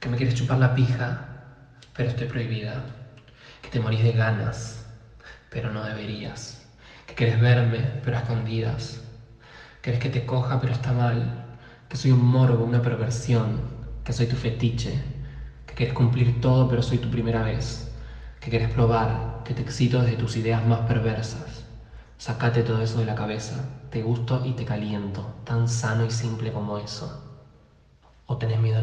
que me quieres chupar la pija, pero estoy prohibida, que te morís de ganas, pero no deberías, que quieres verme, pero a escondidas, querés que te coja, pero está mal, que soy un morbo, una perversión, que soy tu fetiche, que quieres cumplir todo, pero soy tu primera vez, que quieres probar, que te excito desde tus ideas más perversas. Sacate todo eso de la cabeza, te gusto y te caliento, tan sano y simple como eso. ¿O tenés miedo?